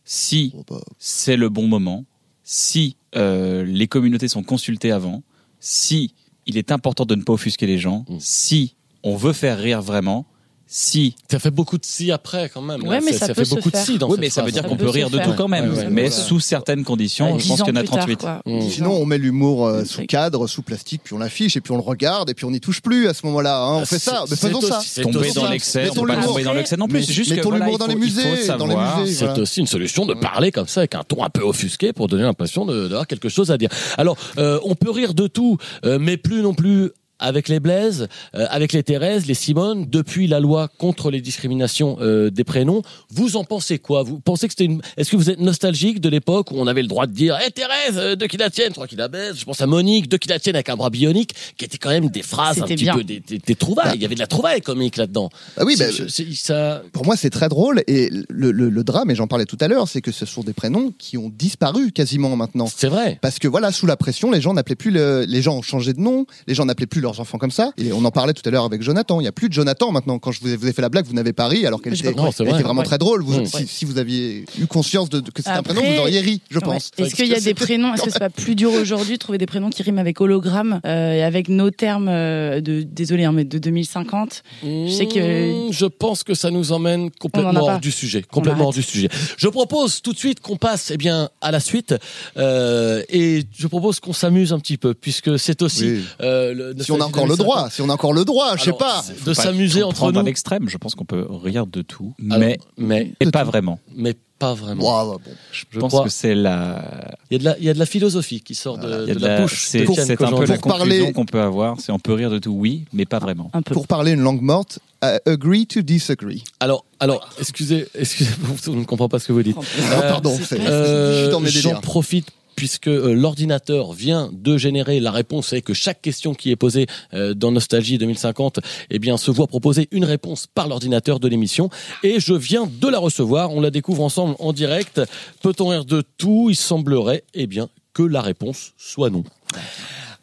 si Oh, bah, c'est le bon moment, si euh, les communautés sont consultées avant, si il est important de ne pas offusquer les gens, Mm. si on veut faire rire vraiment, si Ça fait beaucoup de si après quand même. Ouais, là. mais C'est- ça ça peut fait se beaucoup de si dans oui, cette mais ça veut phrase. dire Ça qu'on peut peut se rire de faire. tout quand même, Ouais, ouais, mais ouais. sous certaines conditions. Ouais, je dix pense ans qu'il y en a plus tard, 38. quoi. Mm. Dix Sinon, on met l'humour euh, sous cadre, sous plastique, puis on l'affiche, et puis on le regarde, et puis on n'y touche plus à ce moment-là. hein. On fait ça, mais faisons ça. aussi- c'est Tomber aussi- dans l'excès, Mettons on peut pas l'humour. tomber dans l'excès non plus. Mais- C'est juste que mettons voilà, l'humour il dans faut- les il faut musées, dans les savoir- musées. C'est Voilà. aussi une solution de parler comme ça avec un ton un peu offusqué pour donner l'impression de- d'avoir quelque chose à dire. Alors, euh, on peut rire de tout, euh, mais plus non plus avec les Blaise, euh, avec les Thérèse, les Simone, depuis la loi contre les discriminations euh, des prénoms. Vous en pensez quoi? Vous pensez que c'était une Est-ce que vous êtes nostalgique de l'époque où on avait le droit de dire "Eh Thérèse, euh, de qui la tienne? Je crois qu'il la baise." Je pense à Monique, de qui la tienne avec un bras bionique, qui était quand même des phrases un petit bien. peu des, des- des trouvailles. Il y avait de la trouvaille comique là-dedans. Ah oui, bah, je- c'est- ça. Pour moi, c'est très drôle. Et le, le- le drame, et j'en parlais tout à l'heure, c'est que ce sont des prénoms qui ont disparu quasiment maintenant. C'est vrai. Parce que voilà, sous la pression, les gens n'appelaient plus le- les gens ont changé de nom, les gens n'appelaient plus leurs enfants comme ça. Et on en parlait tout à l'heure avec Jonathan. Il n'y a plus de Jonathan maintenant. Quand je vous ai, vous ai fait la blague, vous n'avez pas ri, alors qu'elle était, pas compris. Non, c'est elle vrai. était vraiment Ouais. très drôle. Vous, si, si vous aviez eu conscience de, de- que c'était un prénom, vous auriez ri, je Ouais. pense. Est-ce qu'il y a des prénoms Est-ce que c'est pas plus dur aujourd'hui de trouver des prénoms qui riment avec hologramme euh, et avec nos termes euh, de désolé hein, mais de 2050 Je sais que Mmh, je pense que ça nous emmène complètement a hors du sujet, complètement hors du sujet. Je propose tout de suite qu'on passe eh bien à la suite euh, et je propose qu'on s'amuse un petit peu puisque c'est aussi Oui. euh, le, Si on a encore le droit, si on a encore le droit, je sais pas. de s'amuser entre à nous, l'extrême. Je pense qu'on peut rire de tout, Alors, mais mais et pas vraiment. mais pas vraiment. Bon. Je, Je pense crois- que c'est la, Il y a de la il y a de la philosophie qui sort de, la la- bouche. c'est un peu la Pour conclusion parler- qu'on peut avoir. C'est on peut rire de tout, oui, mais pas vraiment. un peu. Pour parler une langue morte, uh, agree to disagree. Alors alors excusez excusez on ne comprend pas ce que vous dites. Ah, pardon, c'est- Euh, mes J'en profite puisque euh, l'ordinateur vient de générer la réponse et que chaque question qui est posée euh, dans Nostalgie 2050, eh se voit proposer une réponse par l'ordinateur de l'émission. Et je viens de la recevoir. On la découvre ensemble en direct. Peut-on rire de tout? Il semblerait, eh que la réponse soit non.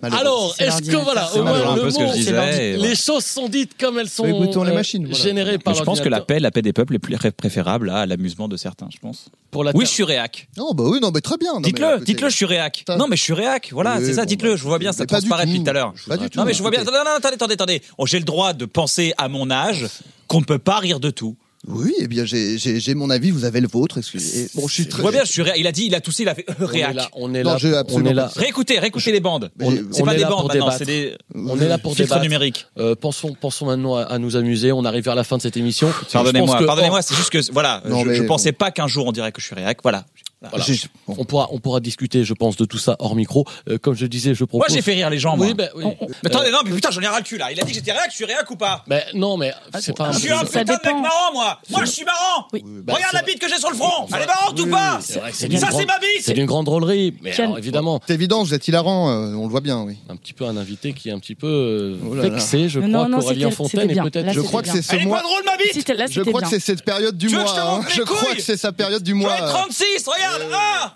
Alors, est-ce que voilà, C'est au moins un le peu ce que mot, je disais, les choses sont dites comme elles sont Écoutons les machines, voilà. générées par Mais je pense que la paix, la paix des peuples est plus ré- préférable à l'amusement de certains, je pense. Pour la oui, je suis réac. Non, bah oui, non, mais très bien. Dites-le, dites-le, je suis réac. Non, mais je suis réac. Voilà, Oui, c'est ça, bon, dites-le. bah, Je vois bien, ça transparaît tout. depuis tout à l'heure. Pas du tout. Non, mais je vois bien. Écoutez. Non, non, attendez, attendez, attendez. Oh, j'ai le droit de penser à mon âge qu'on ne peut pas rire de tout. Oui, eh bien, j'ai- j'ai j'ai mon avis, vous avez le vôtre, excusez. Bon, je suis très. vois bien, je suis réac. Il a dit, il a toussé, il a fait euh, On est réac. là, on est Non, là, on est là. pas Réécoutez, réécoutez les bandes. C'est pas des là bandes maintenant, c'est des On est là pour filtres débattre. numériques. Euh, pensons, pensons maintenant à, à nous amuser. On arrive vers la fin de cette émission. Pardonnez-moi, que- pardonnez-moi, c'est juste que voilà, Non, je, mais je bon. pensais pas qu'un jour on dirait que je suis réac. Voilà. Voilà. j'ai- bon. On pourra, on pourra discuter, je pense, de tout ça hors micro. Euh, comme je disais, je propose. Moi, j'ai fait rire les gens, moi. Oui, oui. Mais attendez, non, mais putain, j'en ai ras le cul là. Il a dit que j'étais réac, je suis réac ou pas Ben, non, mais c'est pas. Je suis un putain de mec marrant, moi. Moi, je suis marrant. Oui. bah, Regarde la bite que j'ai sur le front. Elle est marrante ou pas C'est vrai que c'est Ça, c'est grande- ma vie. C'est d'une grande drôlerie. Mais Quel- alors, évidemment, C'est évident, vous êtes hilarant, euh, on le voit bien, oui. un petit peu un invité qui est un petit peu euh, Oh là là. vexé, je crois, qu'Aurélien Fontaine est peut-être. Je crois que c'est ce mois. pas drôle, ma bite. C'était- Là, Je crois que c'est cette période du mois. je hein. crois que c'est sa période du mois. ai euh. 36, regarde. 1,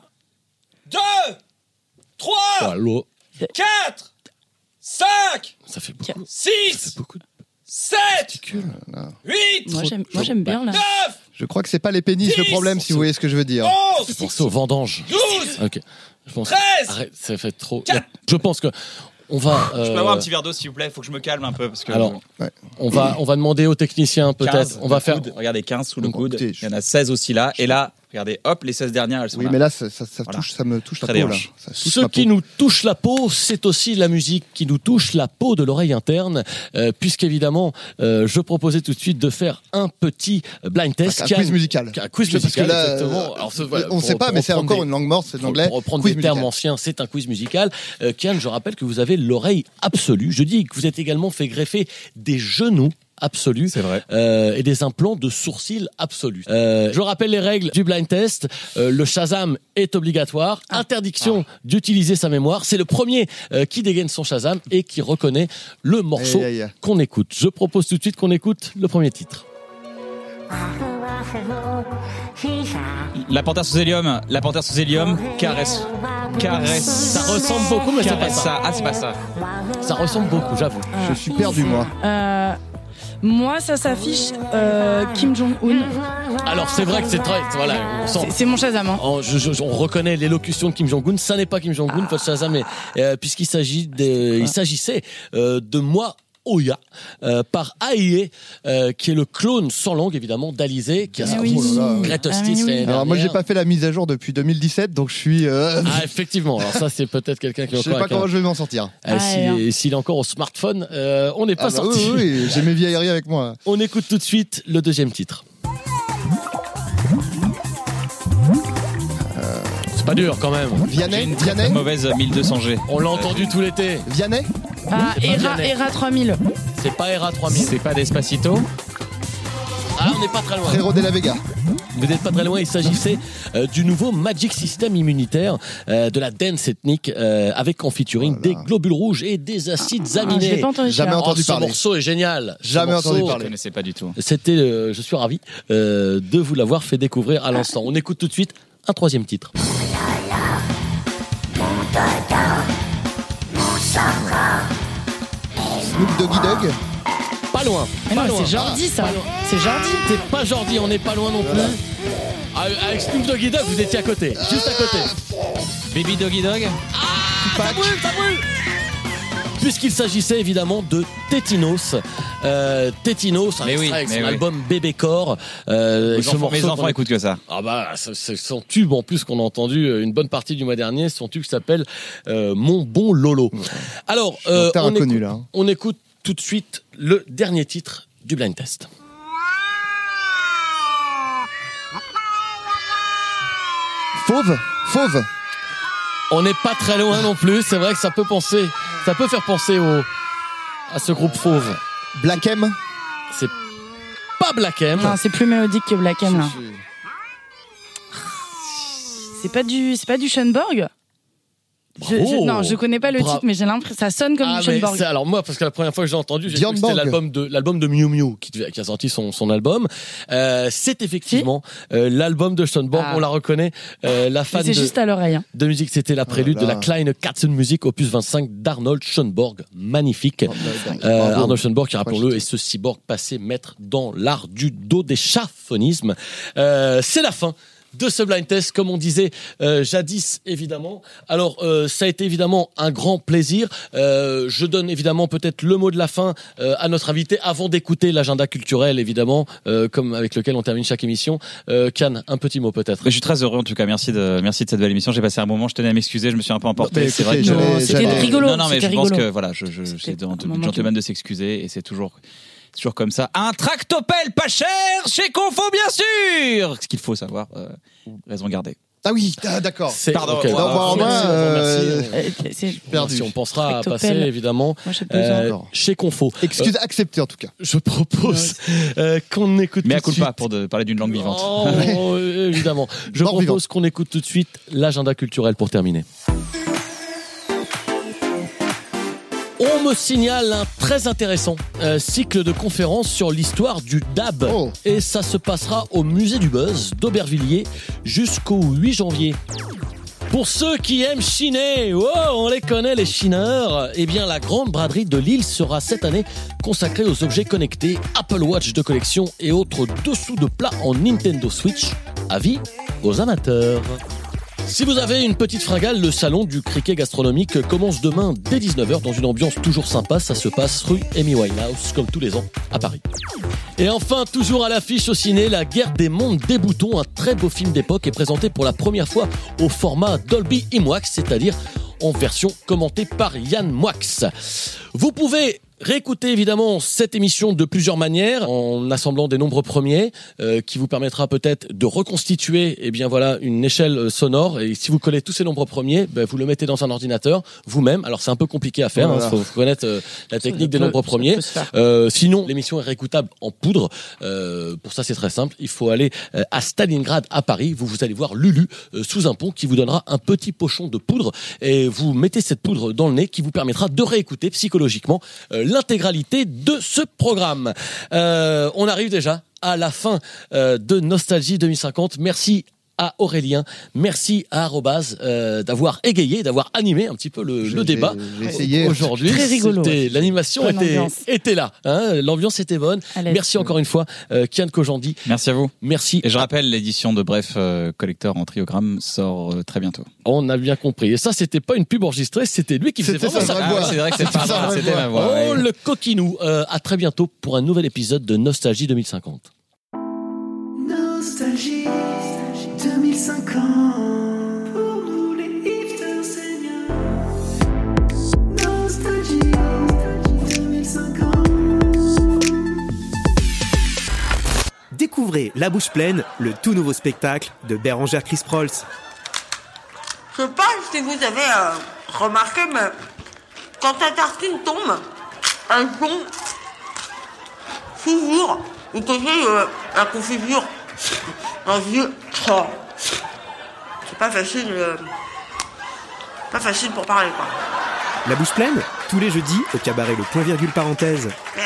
2, 3, Oh, l'eau, 4, 5, ça fait beaucoup. 6, beaucoup de 7, particules. 8, Moi, j'aime, moi, j'aime bien là. 9, Je crois que c'est pas les pénis le problème, si vous voyez ce que je veux dire. 11, Pensez aux vendanges. 12, Ok. Je pense. 13. Arrête, ça fait trop. Quatre. Je pense que on va. Je peux euh, avoir un petit verre d'eau s'il vous plaît, faut que je me calme un peu parce que Alors, on va, on va demander aux techniciens 15, peut-être. On va le faire. coude. regardez 15 sous le Bon, coude. écoutez, je- Il y en a 16 aussi là et là, regardez, hop, les 16 dernières elles sont Oui, là. mais là, ça, ça, ça Voilà. touche, ça me touche la Très peau, là. Ça touche Ce qui peau. nous touche la peau, c'est aussi la musique qui nous touche la peau de l'oreille interne, euh, puisqu'évidemment, euh, je proposais tout de suite de faire un petit blind test. Un quiz musical. Un quiz Parce que musical, là, exactement. euh, Alors, ce- voilà, on pour- sait pas, mais c'est encore des- une langue morte, c'est de l'anglais. Pour reprendre Quiz des termes musical. anciens, c'est un quiz musical. Euh, Kian, je rappelle que vous avez l'oreille absolue. Je dis que vous êtes également fait greffer des genoux absolus C'est vrai. euh, et des implants de sourcils absolus. Euh, je rappelle les règles du blind test. Euh, le Shazam est obligatoire. Ah. Interdiction d'utiliser sa mémoire. C'est le premier euh, qui dégaine son Shazam et qui reconnaît le morceau qu'on écoute. Je propose tout de suite qu'on écoute le premier titre. La panthère sous hélium, la panthère sous hélium, caresse, caresse. Ça ressemble beaucoup, mais c'est pas ça. ça. Ah, c'est pas ça. Ça ressemble beaucoup, j'avoue. Je suis perdu, moi. Euh, moi, ça s'affiche euh, Kim Jong-un. Alors c'est vrai que c'est très, voilà, on sent. C'est- mon Shazam. hein. On, je- je- on reconnaît l'élocution de Kim Jong-un. Ça n'est pas Kim Jong-un, votre Shazam, mais, euh, puisqu'il s'agit de, il s'agissait euh, de moi. Oya euh, par AIE euh, qui est le clone sans langue évidemment d'Alizé qui a Ah sorti oui. son Great Ah Hostis oui, oui. l'année Alors, moi, j'ai pas fait la mise à jour depuis 2017, donc je suis. euh, Ah effectivement, alors ça c'est peut-être quelqu'un qui est je sais pas un- comment je vais m'en sortir. Ah, s'il Ah, est- encore au smartphone, euh, on n'est pas Ah bah sorti. oui, oui, oui, j'ai mes vieilleries avec moi. On écoute tout de suite le deuxième titre. Pas dur quand même. J'ai Vianney une très, très Vianney mauvaise 1200G. On l'a entendu tout l'été. Vianney Ah, c'est pas Era, Vianney. Era 3000. C'est pas ERA 3000. C'est pas Despacito Ah, on n'est pas très loin. Frérot de la Vega. Vous n'êtes pas très loin, il s'agissait euh, du nouveau Magic System immunitaire, euh, de la dance ethnique, euh, avec en featuring des globules rouges et des acides Ah, je aminés. l'ai pas entendu. Jamais celui-là. entendu Oh, ce parler. morceau est génial. Ce Jamais morceau, entendu Je parler. connaissais pas du tout. C'était, euh, je suis ravi euh, de vous l'avoir fait découvrir à l'instant. On écoute tout de suite un troisième titre. Snoop Doggy Dog. Pas loin. Mais pas non, loin. c'est Jordi, ça. C'est Jordi. C'est pas Jordi, on n'est pas loin non plus. Ah, Avec Snoop Doggy Dogg, vous étiez à côté, juste à côté. Baby Doggy Dog Ça brûle, ça brûle Puisqu'il s'agissait évidemment de Tétinos. Euh, Tétinos, un Mais oui, extrait avec mais son oui. album Bébé Corps. Euh, ce enfants, morceau mes qu'on enfants écoutent que ça. Ah bah, c'est c'est son tube en plus qu'on a entendu euh, une bonne partie du mois dernier. Son tube s'appelle euh, Mon bon Lolo. Alors, euh, on, écoute, là, hein. on écoute tout de suite le dernier titre du blind test. Fauve Fauve On n'est pas très loin non plus. C'est vrai que ça peut penser, ça peut faire penser au à ce groupe fauve. Black M C'est pas Black M. Non, c'est plus mélodique que Black M, là. C'est pas du, c'est pas du Schoenberg Je, je- non, je connais pas le Bra- titre, mais j'ai l'impression ça sonne comme Ah, Schönborg. c'est- alors moi, parce que la première fois que j'ai entendu, j'ai c'était Borg. l'album de l'album de Miu Miu qui, devait- qui a sorti son, son album. Euh, c'est effectivement euh, l'album de Schoenborg. Ah. On la reconnaît. Euh, la fan C'est de, juste à l'oreille. hein. de musique, c'était la prélude là de la. Kleine Katzenmusik, opus 25 d'Arnold Schoenborg. Magnifique. Oh, bah, bah, Euh. Arnold Schoenborg, qui rappelons-le, est ce cyborg passé maître dans l'art du dos des chaphonismes. Euh, c'est la fin de ce blind test, comme on disait euh, jadis, évidemment. Alors, euh, ça a été évidemment un grand plaisir. Euh, je donne évidemment peut-être le mot de la fin euh, à notre invité avant d'écouter l'agenda culturel, évidemment, euh, comme avec lequel on termine chaque émission. Euh, Kian, un petit mot peut-être. Mais je suis très heureux en tout cas. Merci de merci de cette belle émission. J'ai passé un moment. Je tenais à m'excuser. Je me suis un peu emporté. C'est vrai que c'était rigolo. Non, non, mais je pense rigolo. que voilà, je, je, c'est de, un gentleman de s'excuser et c'est toujours, toujours comme ça. Un tractopelle pas cher chez Confo, bien sûr. Ce qu'il faut savoir, euh, raison gardée. Ah oui, ah, d'accord. C'est- Pardon, bah, Merci, euh, merci. Euh, c'est- perdu. Merci, on pensera à passer évidemment Moi, j'ai besoin. euh, encore. chez Confo. Excuse acceptée en tout cas. Je propose euh, qu'on écoute Mais à tout de coup pas pour de, parler d'une langue vivante. Oh, euh, évidemment. Je Mort propose vivante. qu'on écoute tout de suite l'agenda culturel pour terminer. On me signale un très intéressant euh, cycle de conférences sur l'histoire du DAB. Oh. Et ça se passera au musée du Buzz d'Aubervilliers jusqu'au 8 janvier. Pour ceux qui aiment chiner, oh, on les connaît les chineurs, eh bien la grande braderie de Lille sera cette année consacrée aux objets connectés, Apple Watch de collection et autres dessous de plats en Nintendo Switch. Avis aux amateurs. Si vous avez une petite fringale, le salon du cricket gastronomique commence demain dès 19h dans une ambiance toujours sympa. Ça se passe rue Amy Winehouse, comme tous les ans, à Paris. Et enfin, toujours à l'affiche au ciné, La guerre des mondes des boutons, un très beau film d'époque est présenté pour la première fois au format Dolby IMAX, c'est-à-dire en version commentée par Yann Moix. Vous pouvez réécouter évidemment cette émission de plusieurs manières en assemblant des nombres premiers euh, qui vous permettra peut-être de reconstituer eh bien voilà une échelle euh, sonore et si vous collez tous ces nombres premiers ben, vous le mettez dans un ordinateur vous-même alors c'est un peu compliqué à faire il Voilà. faut connaître euh, la technique des peut- nombres premiers euh, sinon, l'émission est réécoutable en poudre. Euh, pour ça, c'est très simple. Il faut aller euh, à Stalingrad, à Paris. Vous, vous allez voir Lulu euh, sous un pont qui vous donnera un petit pochon de poudre et vous mettez cette poudre dans le nez qui vous permettra de réécouter psychologiquement l'intégralité de ce programme. Euh, on arrive déjà à la fin euh, de Nostalgie 2050. Merci à Aurélien, merci à Arrobase euh, d'avoir égayé, d'avoir animé un petit peu le, débat j'ai- j'ai essayé. aujourd'hui. Très rigolo. C'était- L'animation était, là, hein, l'ambiance était bonne. Merci encore une fois, euh, Kian Kojandi. Merci à vous. Merci. Et je rappelle, l'édition de Bref euh, Collector en triogramme sort euh, très bientôt. On a bien compris. Et ça, c'était pas une pub enregistrée, c'était lui qui faisait vraiment ça. Ah, c'est vrai que c'est C'était pas vraie c'était voix. ma voix. Oh, ouais. le coquinou. Euh, à très bientôt pour un nouvel épisode de Nostalgie 2050. Nostalgie 2050 Pour nous les hipsters seniors Nostalgie 2050 Découvrez La Bouche Pleine, le tout nouveau spectacle de Bérangère Chris Prolls. Je sais pas si vous avez euh, remarqué, mais quand ta tartine tombe, elle tombe toujours du côté de la confiture. Un vieux. Oh. C'est pas facile. euh, Pas facile pour parler, quoi. La Bouche Pleine, tous les jeudis au cabaret Le Point Virgule Parenthèse. Mais